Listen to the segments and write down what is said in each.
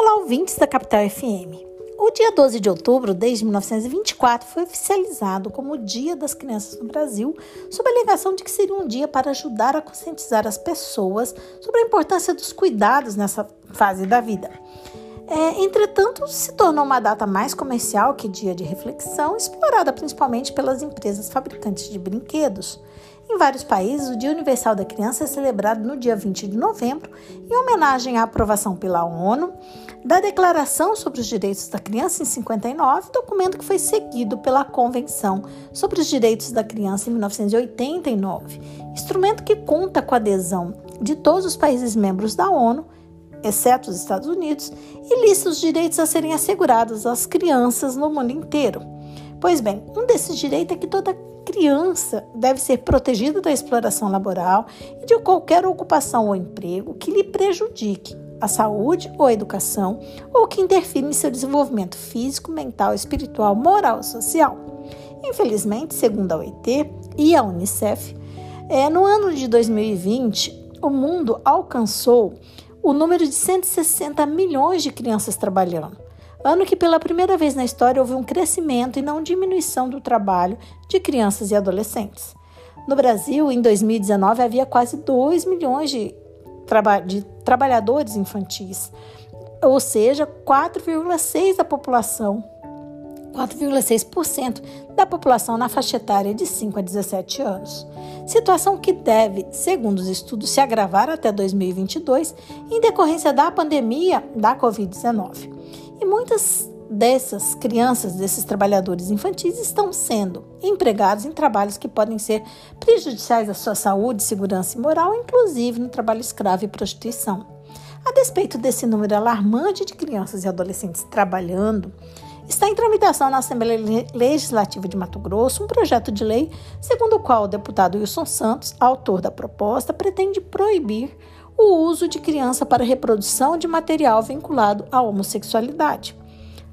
Olá, ouvintes da Capital FM. O dia 12 de outubro, desde 1924, foi oficializado como o Dia das Crianças no Brasil, sob a alegação de que seria um dia para ajudar a conscientizar as pessoas sobre a importância dos cuidados nessa fase da vida. É, entretanto, se tornou uma data mais comercial que dia de reflexão, explorada principalmente pelas empresas fabricantes de brinquedos. Em vários países, o Dia Universal da Criança é celebrado no dia 20 de novembro, em homenagem à aprovação pela ONU da Declaração sobre os Direitos da Criança em 59, documento que foi seguido pela Convenção sobre os Direitos da Criança em 1989, instrumento que conta com a adesão de todos os países membros da ONU, exceto os Estados Unidos, e lista os direitos a serem assegurados às crianças no mundo inteiro. Pois bem, um desses direitos é que toda criança deve ser protegida da exploração laboral e de qualquer ocupação ou emprego que lhe prejudique a saúde ou a educação ou que interfira em seu desenvolvimento físico, mental, espiritual, moral e social. Infelizmente, segundo a OIT e a Unicef, é, no ano de 2020, o mundo alcançou o número de 160 milhões de crianças trabalhando ano que pela primeira vez na história houve um crescimento e não diminuição do trabalho de crianças e adolescentes. No Brasil, em 2019, havia quase 2 milhões de, traba de trabalhadores infantis, ou seja, 4,6% da população 4,6% da população na faixa etária de 5 a 17 anos. Situação que deve, segundo os estudos, se agravar até 2022 em decorrência da pandemia da Covid-19. E muitas dessas crianças, desses trabalhadores infantis, estão sendo empregados em trabalhos que podem ser prejudiciais à sua saúde, segurança e moral, inclusive no trabalho escravo e prostituição. A despeito desse número alarmante de crianças e adolescentes trabalhando, está em tramitação na Assembleia Legislativa de Mato Grosso um projeto de lei segundo o qual o deputado Wilson Santos, autor da proposta, pretende proibir o uso de criança para reprodução de material vinculado à homossexualidade.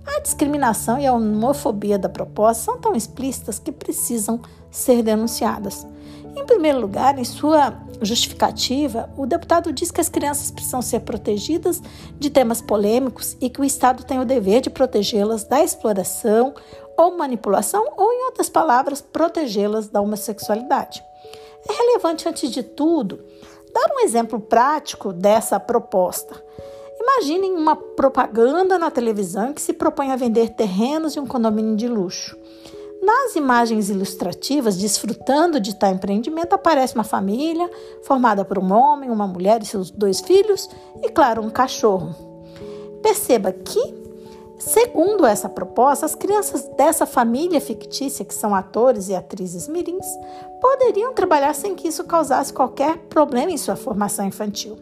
A discriminação e a homofobia da proposta são tão explícitas que precisam ser denunciadas. Em primeiro lugar, em sua justificativa, o deputado diz que as crianças precisam ser protegidas de temas polêmicos e que o Estado tem o dever de protegê-las da exploração ou manipulação, ou, em outras palavras, protegê-las da homossexualidade. É relevante, antes de tudo, dar um exemplo prático dessa proposta. Imaginem uma propaganda na televisão que se propõe a vender terrenos de um condomínio de luxo. Nas imagens ilustrativas, desfrutando de tal empreendimento, aparece uma família formada por um homem, uma mulher e seus dois filhos e, claro, um cachorro. Perceba que Segundo essa proposta, as crianças dessa família fictícia, que são atores e atrizes mirins, poderiam trabalhar sem que isso causasse qualquer problema em sua formação infantil.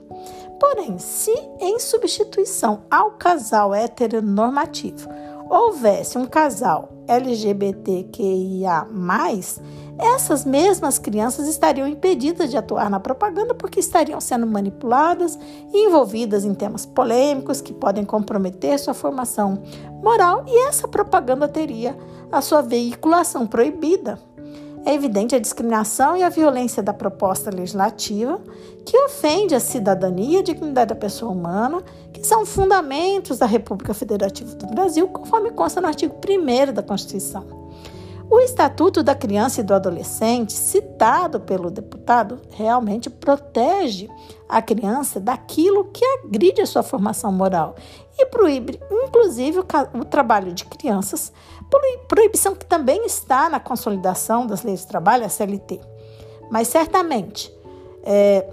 Porém, se em substituição ao casal heteronormativo houvesse um casal LGBTQIA, essas mesmas crianças estariam impedidas de atuar na propaganda porque estariam sendo manipuladas e envolvidas em temas polêmicos que podem comprometer sua formação moral e essa propaganda teria a sua veiculação proibida. É evidente a discriminação e a violência da proposta legislativa, que ofende a cidadania e a dignidade da pessoa humana, que são fundamentos da República Federativa do Brasil, conforme consta no artigo 1 da Constituição. O Estatuto da Criança e do Adolescente, citado pelo deputado, realmente protege a criança daquilo que agride a sua formação moral e proíbe, inclusive, o, trabalho de crianças, proibição que também está na consolidação das leis de trabalho, a CLT. Mas certamente, é,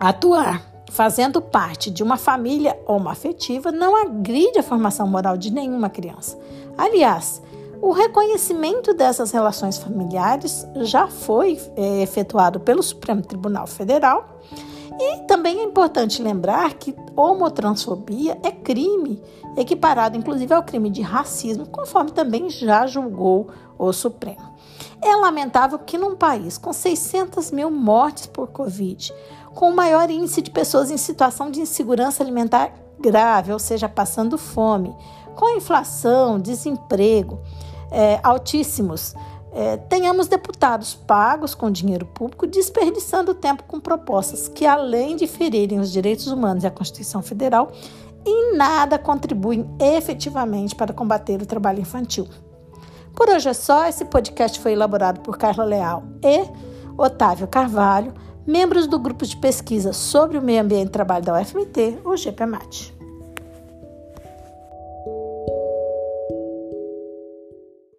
atuar fazendo parte de uma família homoafetiva não agride a formação moral de nenhuma criança. Aliás, o reconhecimento dessas relações familiares já foi é, efetuado pelo Supremo Tribunal Federal. E também é importante lembrar que homotransfobia é crime, equiparado inclusive ao crime de racismo, conforme também já julgou o Supremo. É lamentável que num país com 600 mil mortes por Covid, com o maior índice de pessoas em situação de insegurança alimentar grave, ou seja, passando fome, com inflação, desemprego é, altíssimos, é, tenhamos deputados pagos com dinheiro público desperdiçando tempo com propostas que, além de ferirem os direitos humanos e a Constituição Federal, em nada contribuem efetivamente para combater o trabalho infantil. Por hoje é só. Esse podcast foi elaborado por Carla Leal e Otávio Carvalho, membros do grupo de pesquisa sobre o meio ambiente e trabalho da UFMT, o GPMAT.